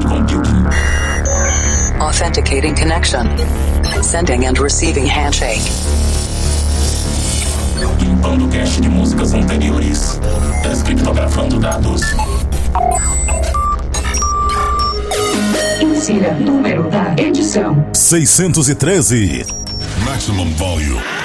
cloud computing. Authenticating connection. Sending and receiving handshake. Limpando cache de músicas anteriores. Descriptografando dados. Insira número da edição. 613. Maximum volume.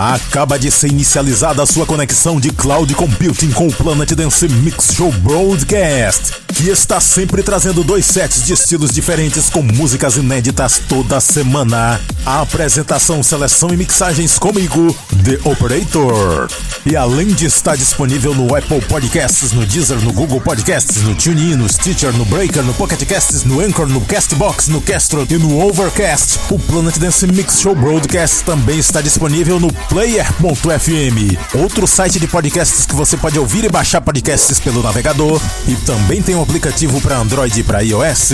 Acaba de ser inicializada a sua conexão de cloud computing com o Planet Dance Mix Show Broadcast, que está sempre trazendo dois sets de estilos diferentes com músicas inéditas toda semana. A apresentação, seleção e mixagens comigo, The Operator. E além de estar disponível no Apple Podcasts, no Deezer, no Google Podcasts, no TuneIn, no Stitcher, no Breaker, no Pocket Casts, no Anchor, no Castbox, no Castro e no Overcast, o Planet Dance Mix Show Broadcast também está disponível no Player.fm, outro site de podcasts que você pode ouvir e baixar podcasts pelo navegador, e também tem um aplicativo para Android e para iOS.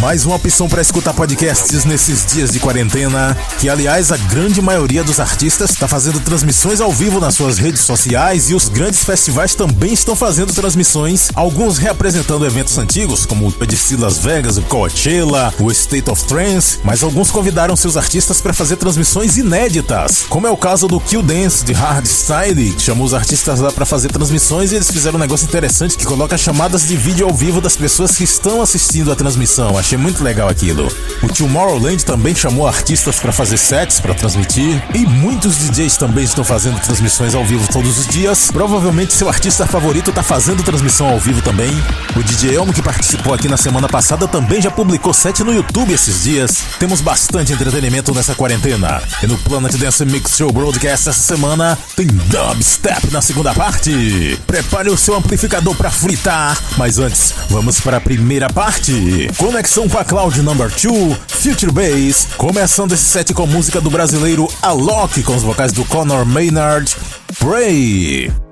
Mais uma opção para escutar podcasts nesses dias de quarentena, que aliás a grande maioria dos artistas está fazendo transmissões ao vivo nas suas redes sociais e os grandes festivais também estão fazendo transmissões, alguns reapresentando eventos antigos, como o EDC Las Vegas, o Coachella, o State of Trance, mas alguns convidaram seus artistas para fazer transmissões inéditas, como é o caso do Kill Dance de Hardstyle, que chamou os artistas lá para fazer transmissões e eles fizeram um negócio interessante que coloca chamadas de vídeo ao vivo das pessoas que estão assistindo a transmissão. Achei muito legal aquilo. O Tomorrowland também chamou artistas para fazer sets para transmitir e muitos DJs também estão fazendo transmissões ao vivo todos os dias. Provavelmente seu artista favorito tá fazendo transmissão ao vivo também. O DJ Elmo que participou aqui na semana passada também já publicou set no YouTube esses dias. Temos bastante entretenimento nessa quarentena. E no Planet Dance Mix Show Broadcast essa semana tem dubstep na segunda parte. Prepare o seu amplificador para fritar. Mas antes, vamos para a primeira parte. Conexão com a Cloud Number 2, Future Bass. Começando esse set com música do brasileiro Alok com os vocais do Conor Maynard. Pray.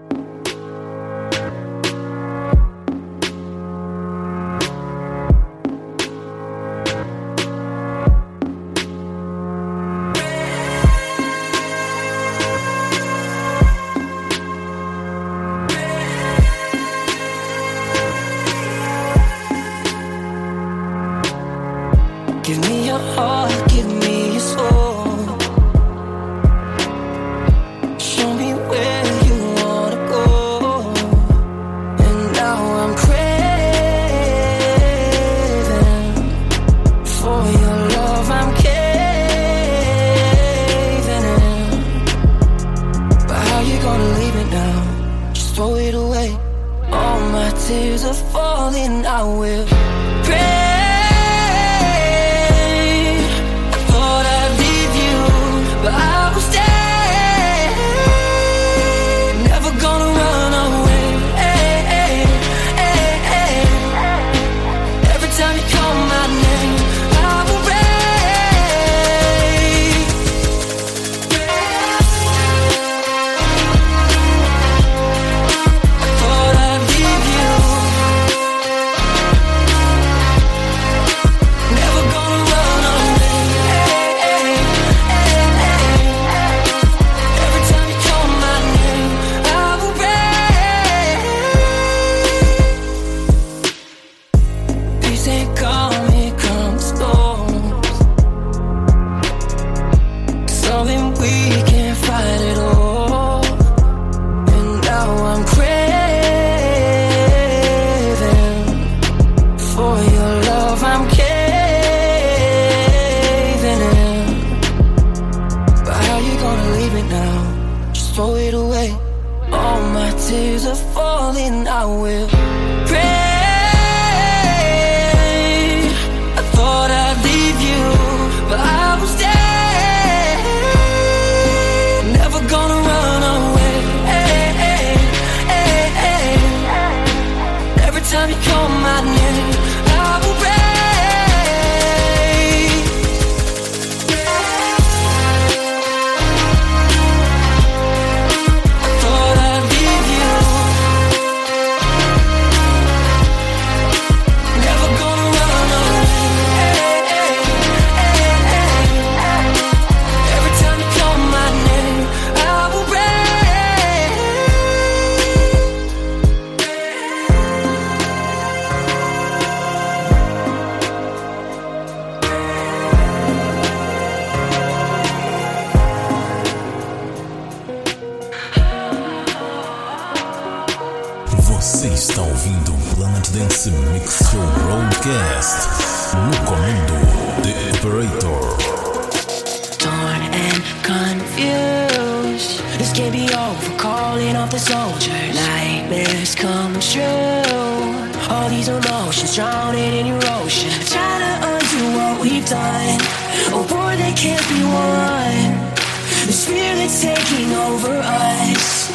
taking over us.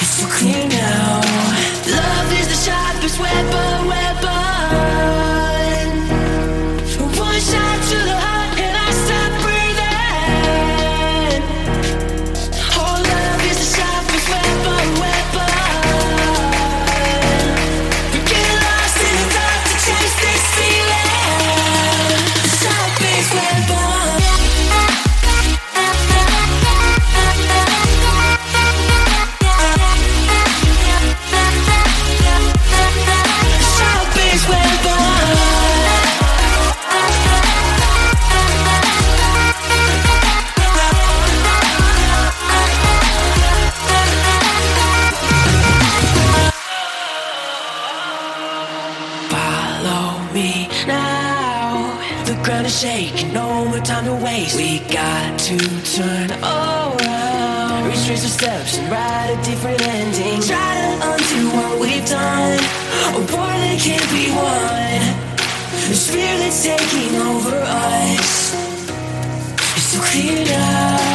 It's so clear now. Love is the sharpest weapon. can be one. The spirit's taking over us It's so clear now.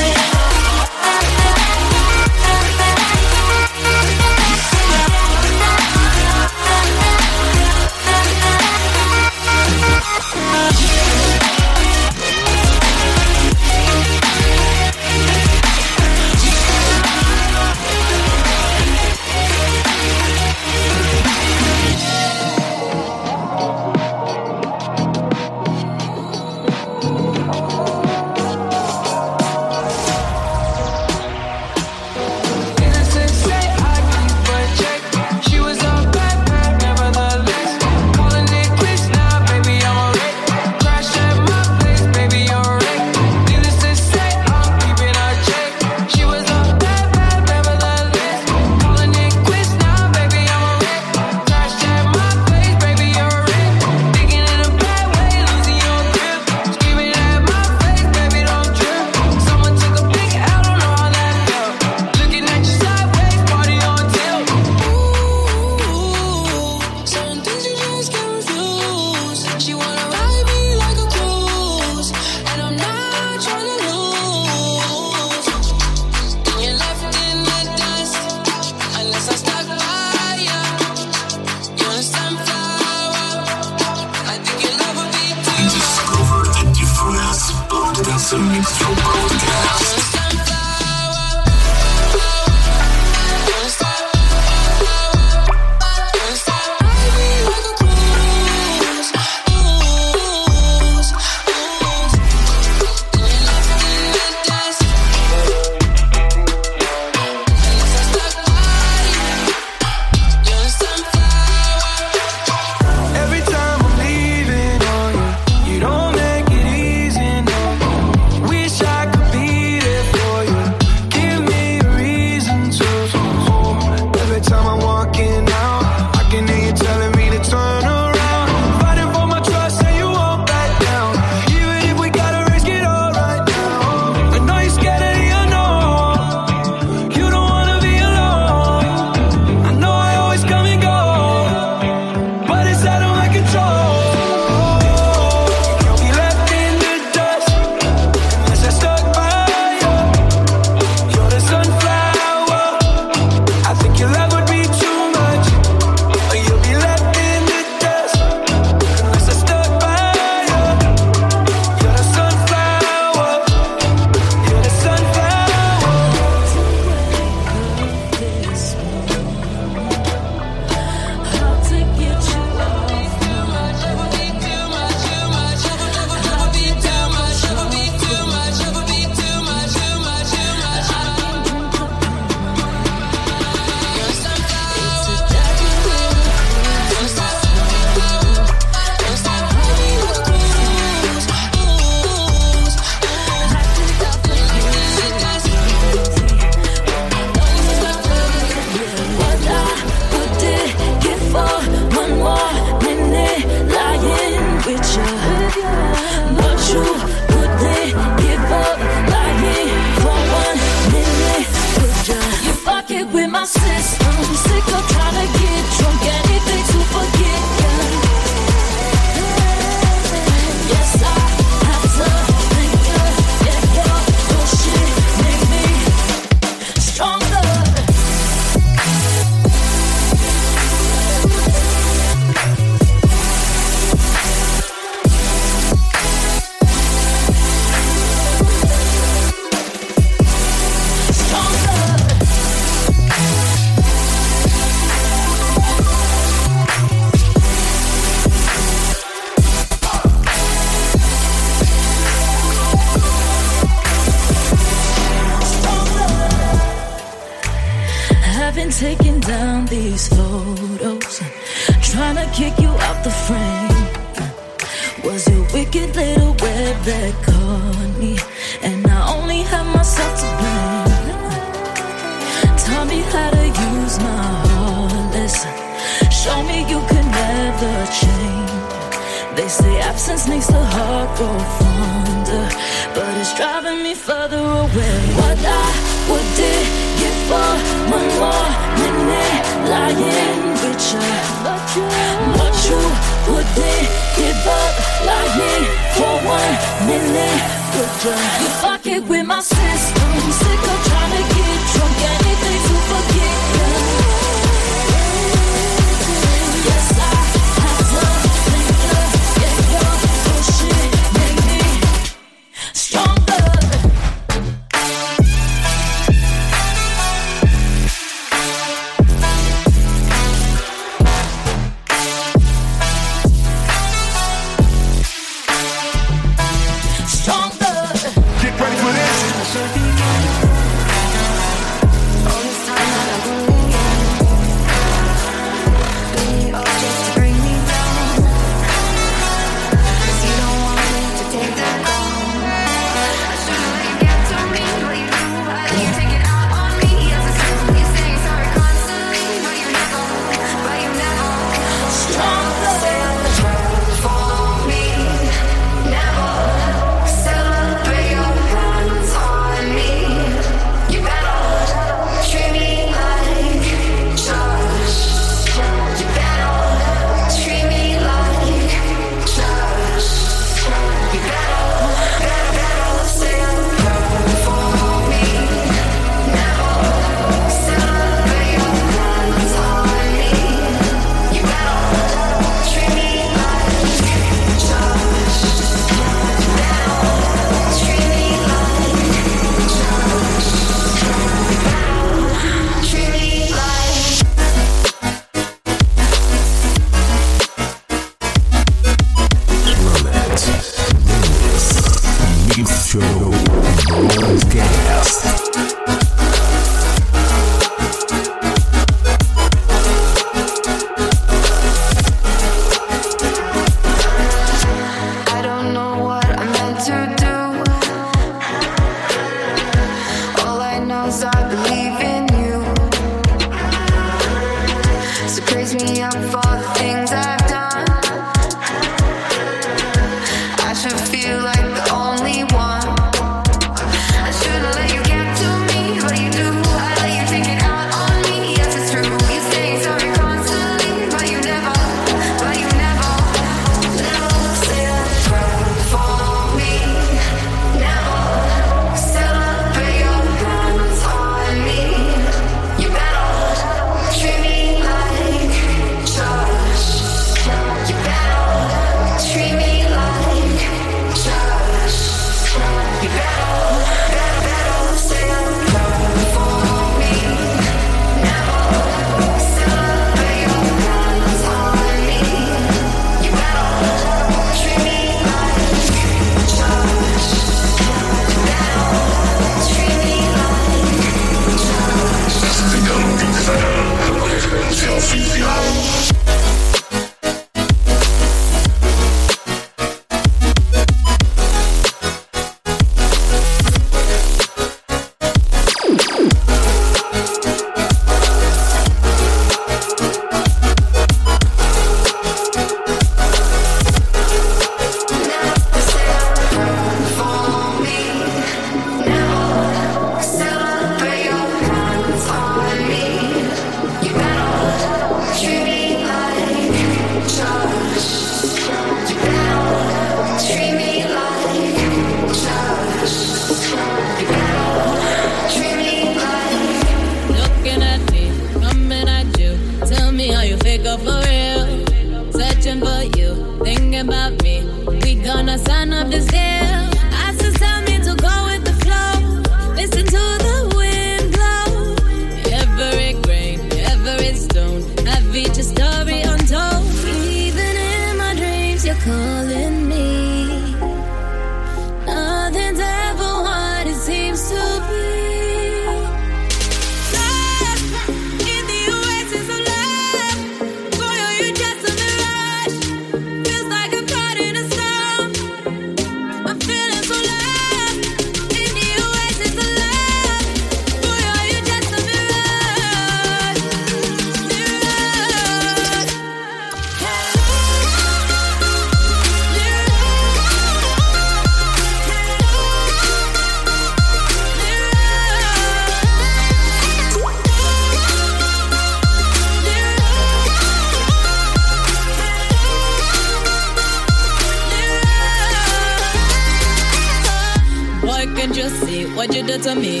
that to me.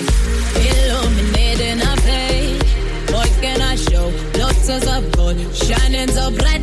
Illuminating a pain. What can I show? Lots of gold shining so bright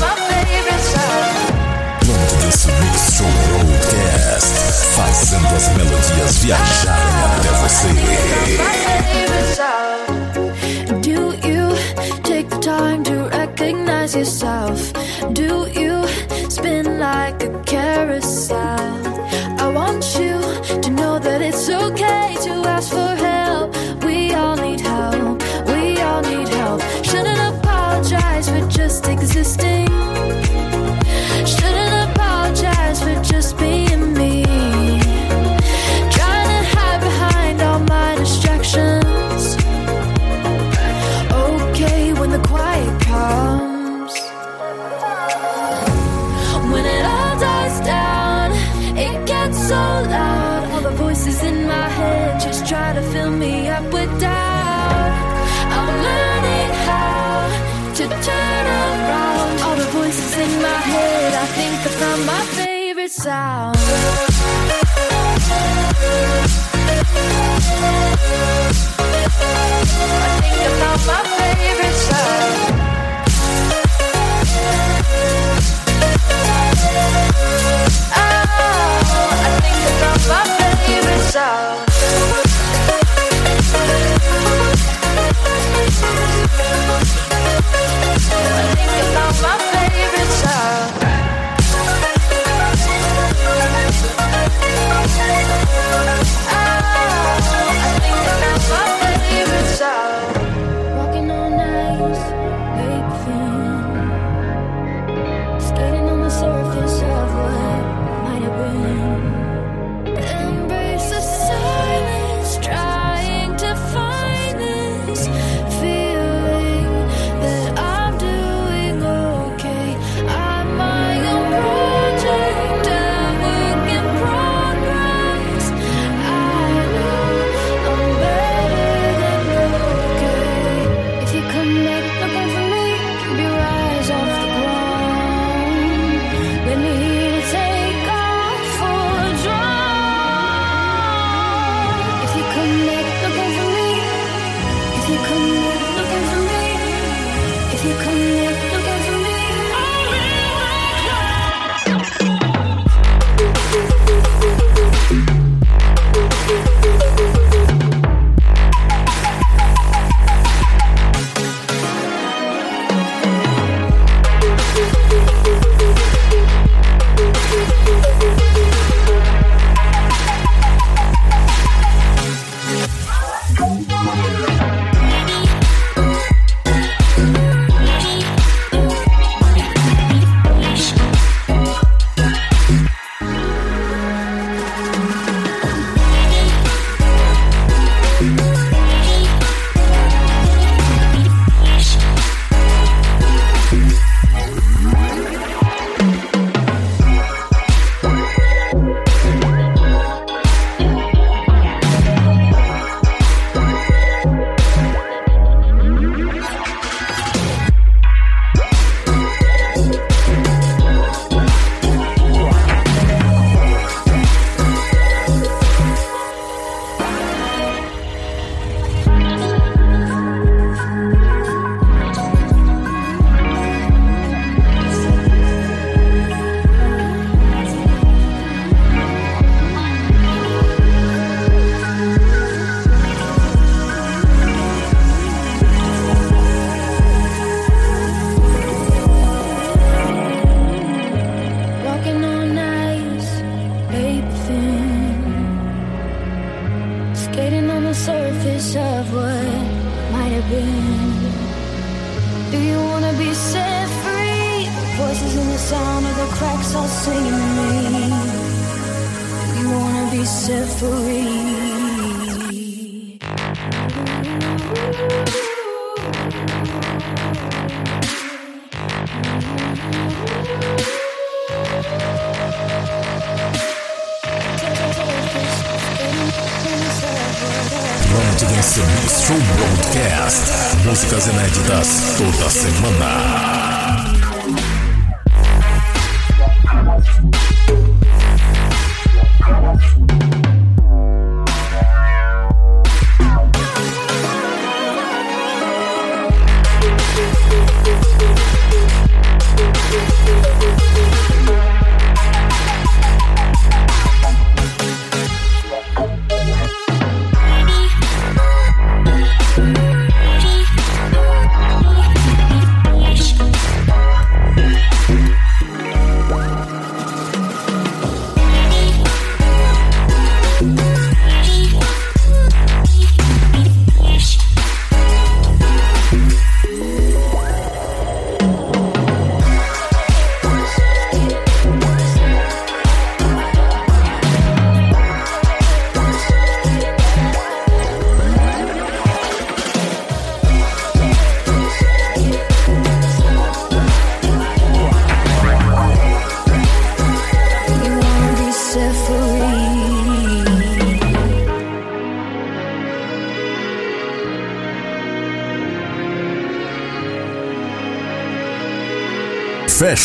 my favorite Show fazendo as melodias viajarem até você. Do you take the time to recognize yourself? Do you spin like a carousel? existing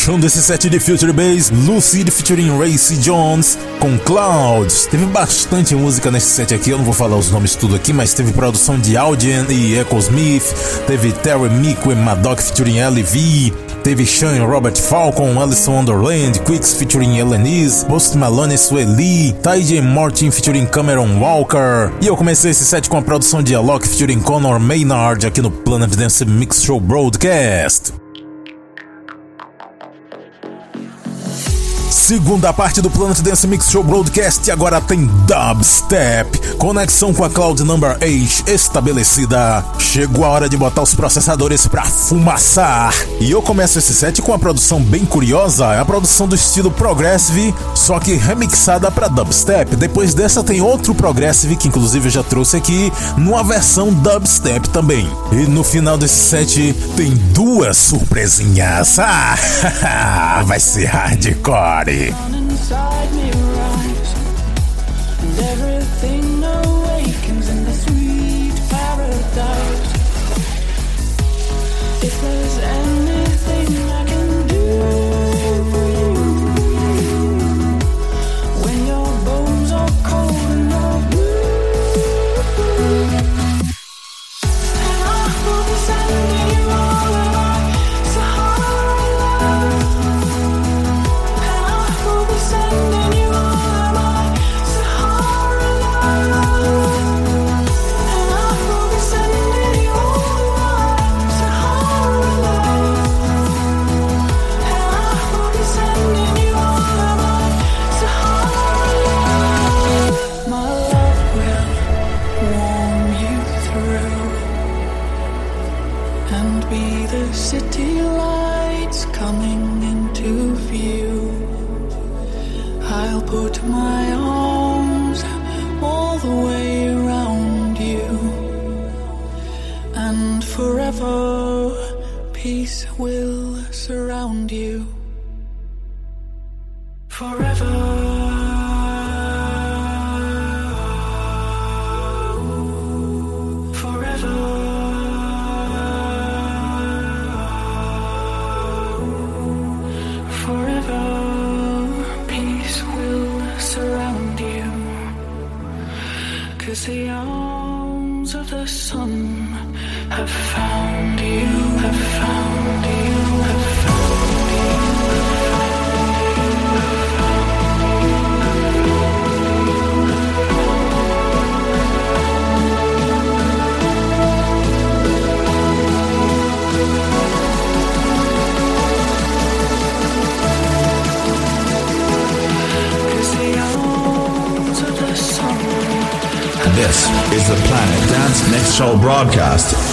Fechando esse set de Future Bass, Lucid featuring Racy Jones com Clouds. Teve bastante música nesse set aqui, eu não vou falar os nomes tudo aqui, mas teve produção de Audien e Echo Smith, teve Terry Mico e Madoc featuring LV, teve Sean Robert Falcon, Alison Wonderland, Quicks featuring Elenise, Post Malone Sueli, Ty Martin featuring Cameron Walker. E eu comecei esse set com a produção de Alok featuring Conor Maynard aqui no Planet Dance Mix Show Broadcast. Segunda parte do Planet Dance Mix Show Broadcast agora tem Dubstep. Conexão com a Cloud Number 8 estabelecida. Chegou a hora de botar os processadores pra fumaçar. E eu começo esse set com uma produção bem curiosa. É a produção do estilo Progressive, só que remixada pra Dubstep. Depois dessa tem outro Progressive que inclusive eu já trouxe aqui, numa versão Dubstep também. E no final desse set tem duas surpresinhas. Ah, vai ser hardcore. City. Dance Mix Show broadcast.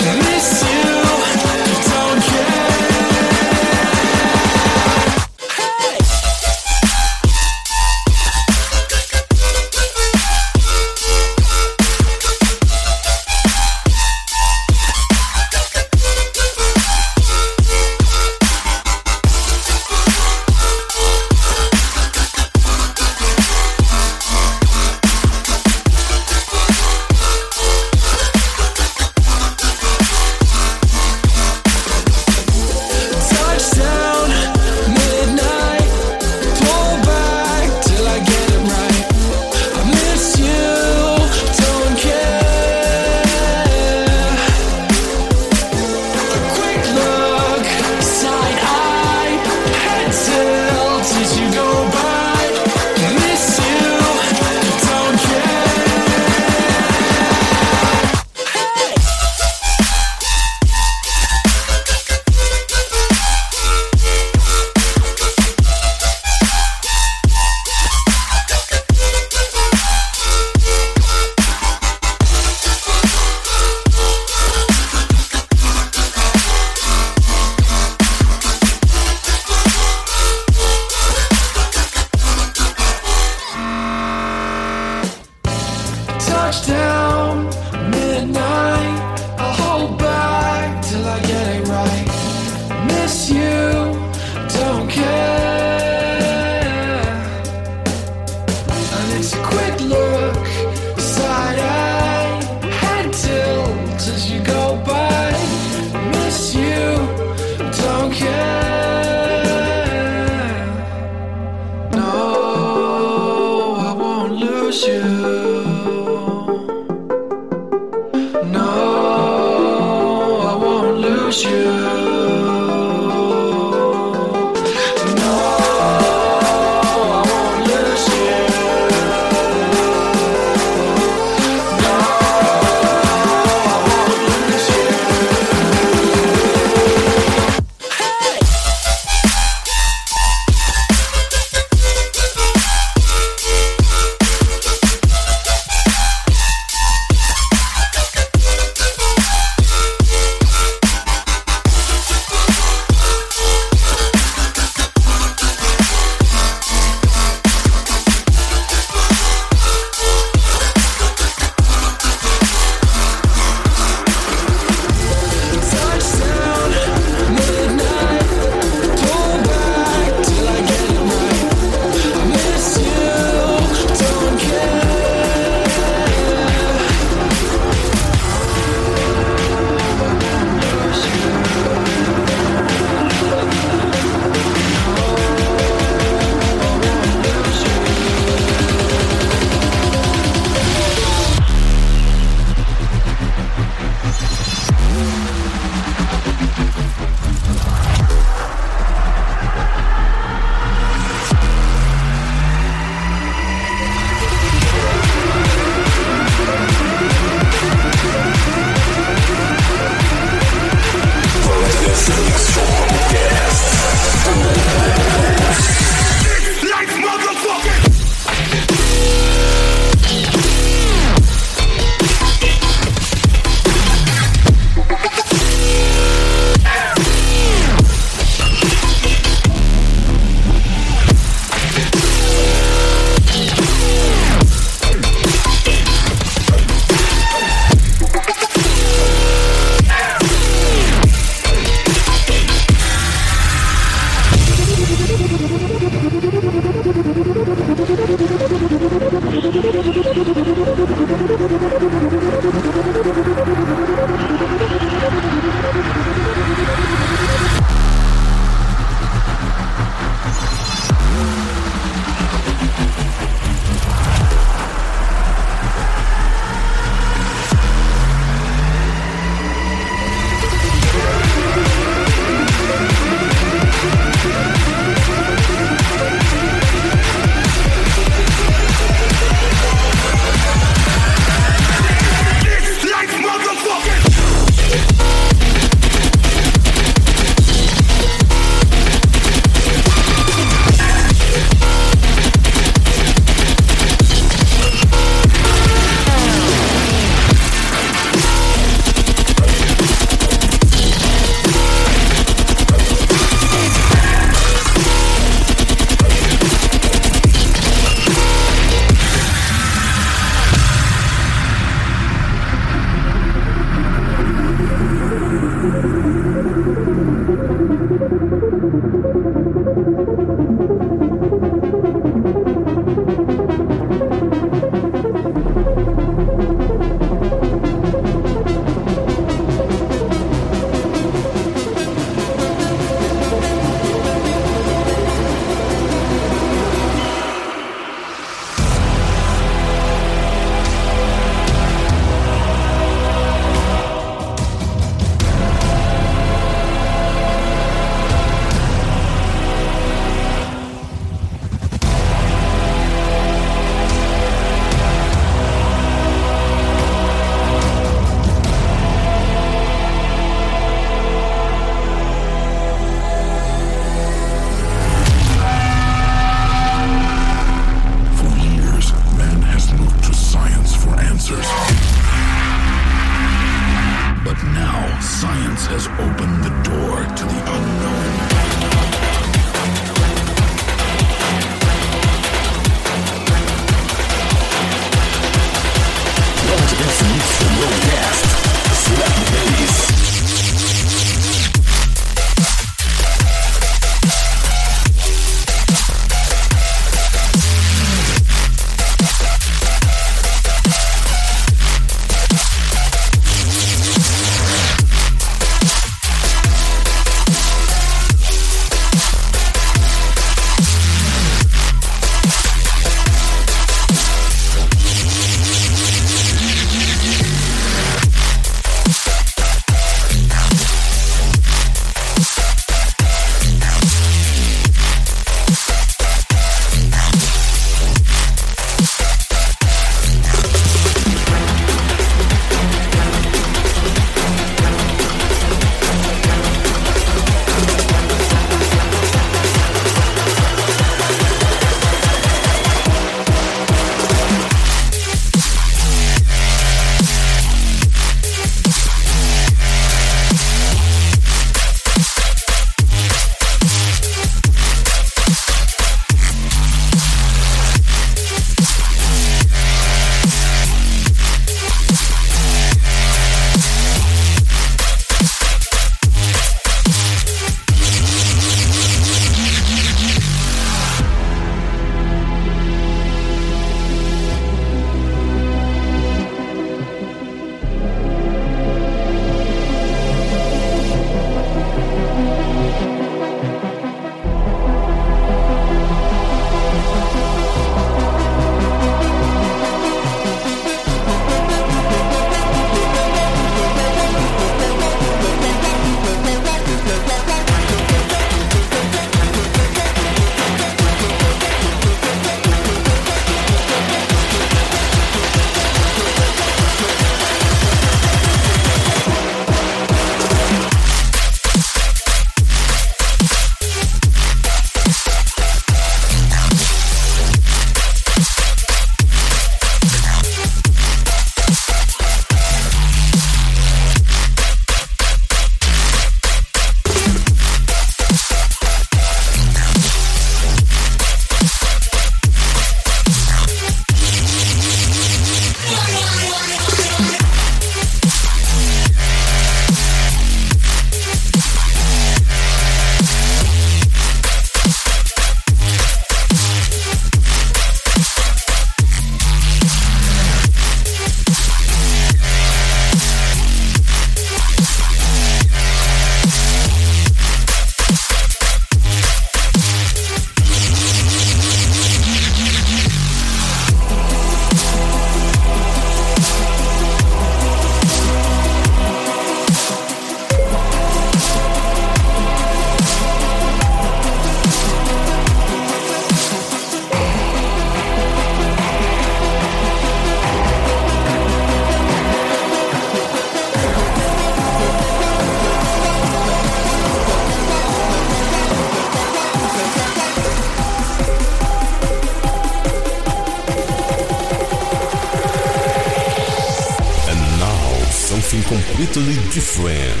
Completely different.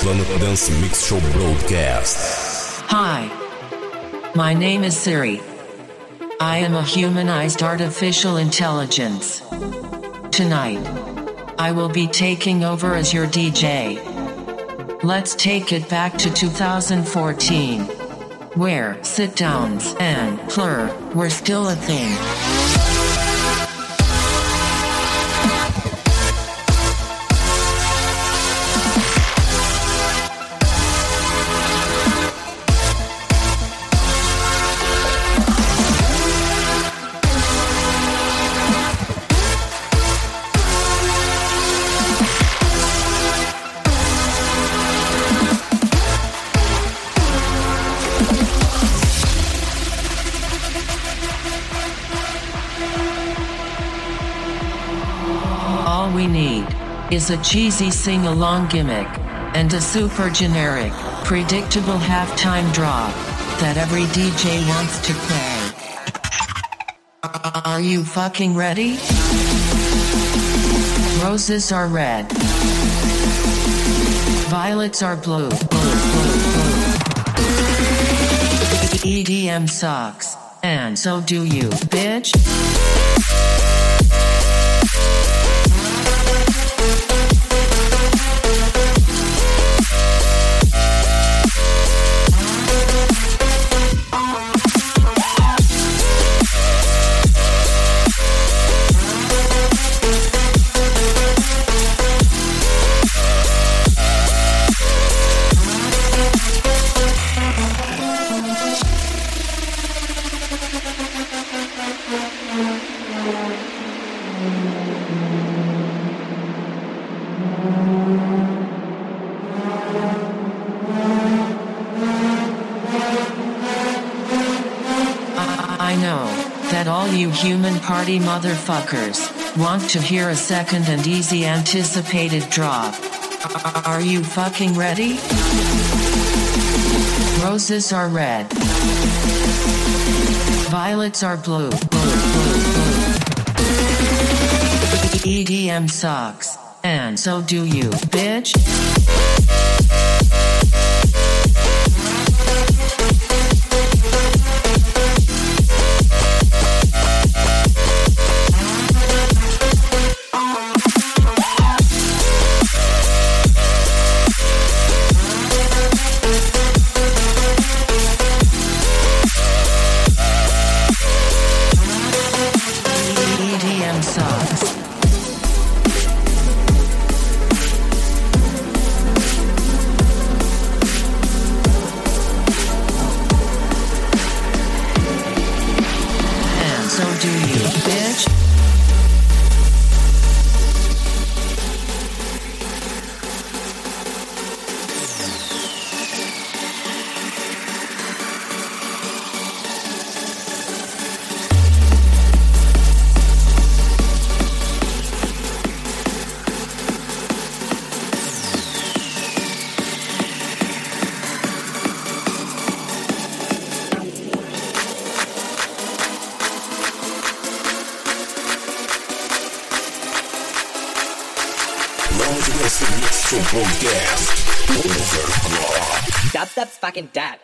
Planet Dance Mix Show Broadcast. Hi. My name is Siri. I am a humanized artificial intelligence. Tonight, I will be taking over as your DJ. Let's take it back to 2014, where sit downs and plur were still a thing. Is a cheesy sing along gimmick and a super generic, predictable halftime drop that every DJ wants to play. Are you fucking ready? Roses are red. Violets are blue. Blue, blue, blue. EDM sucks. And so do you, bitch. Party motherfuckers want to hear a second and easy anticipated drop. Are you fucking ready? Roses are red. Violets are blue. EDM sucks. And so do you, bitch. Dance Mix Show Broadcast. Overlord. Dubstep's fucking dead.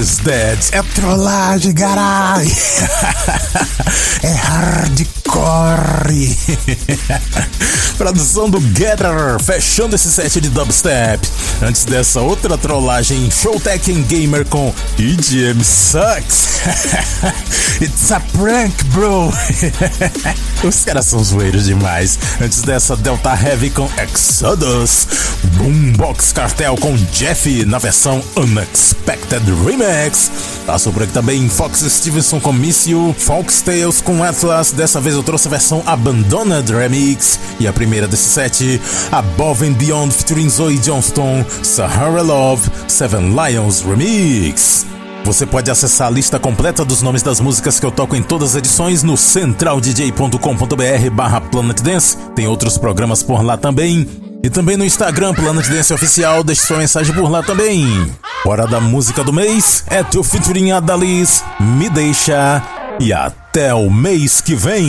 Is dead. É trollagem, carai. é hardcore. Produção do Getter, fechando esse set de dubstep. Antes dessa outra trollagem, Showtech Gamer com EDM Sucks. It's a prank, bro. Os caras são zoeiros demais. Antes dessa, Delta Heavy com Exodus. Boombox Cartel com Jeff na versão Unexpected Remix. Passou por aqui também Fox Stevenson com Miss You. Fox Tales com Atlas. Dessa vez eu trouxe a versão Abandoned Remix. E a primeira desse set, Above and Beyond featuring Zoe Johnston. Sahara Love, Seven Lions Remix. Você pode acessar a lista completa dos nomes das músicas que eu toco em todas as edições no centraldj.com.br barra Planet Dance. Tem outros programas por lá também. E também no Instagram, Planet Dance Oficial, deixe sua mensagem por lá também. Hora da música do mês é teu featuring Adalis, Me Deixa e até o mês que vem.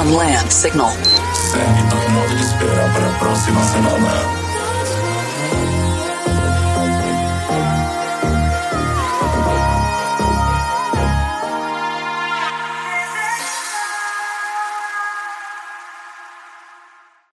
On Land signal.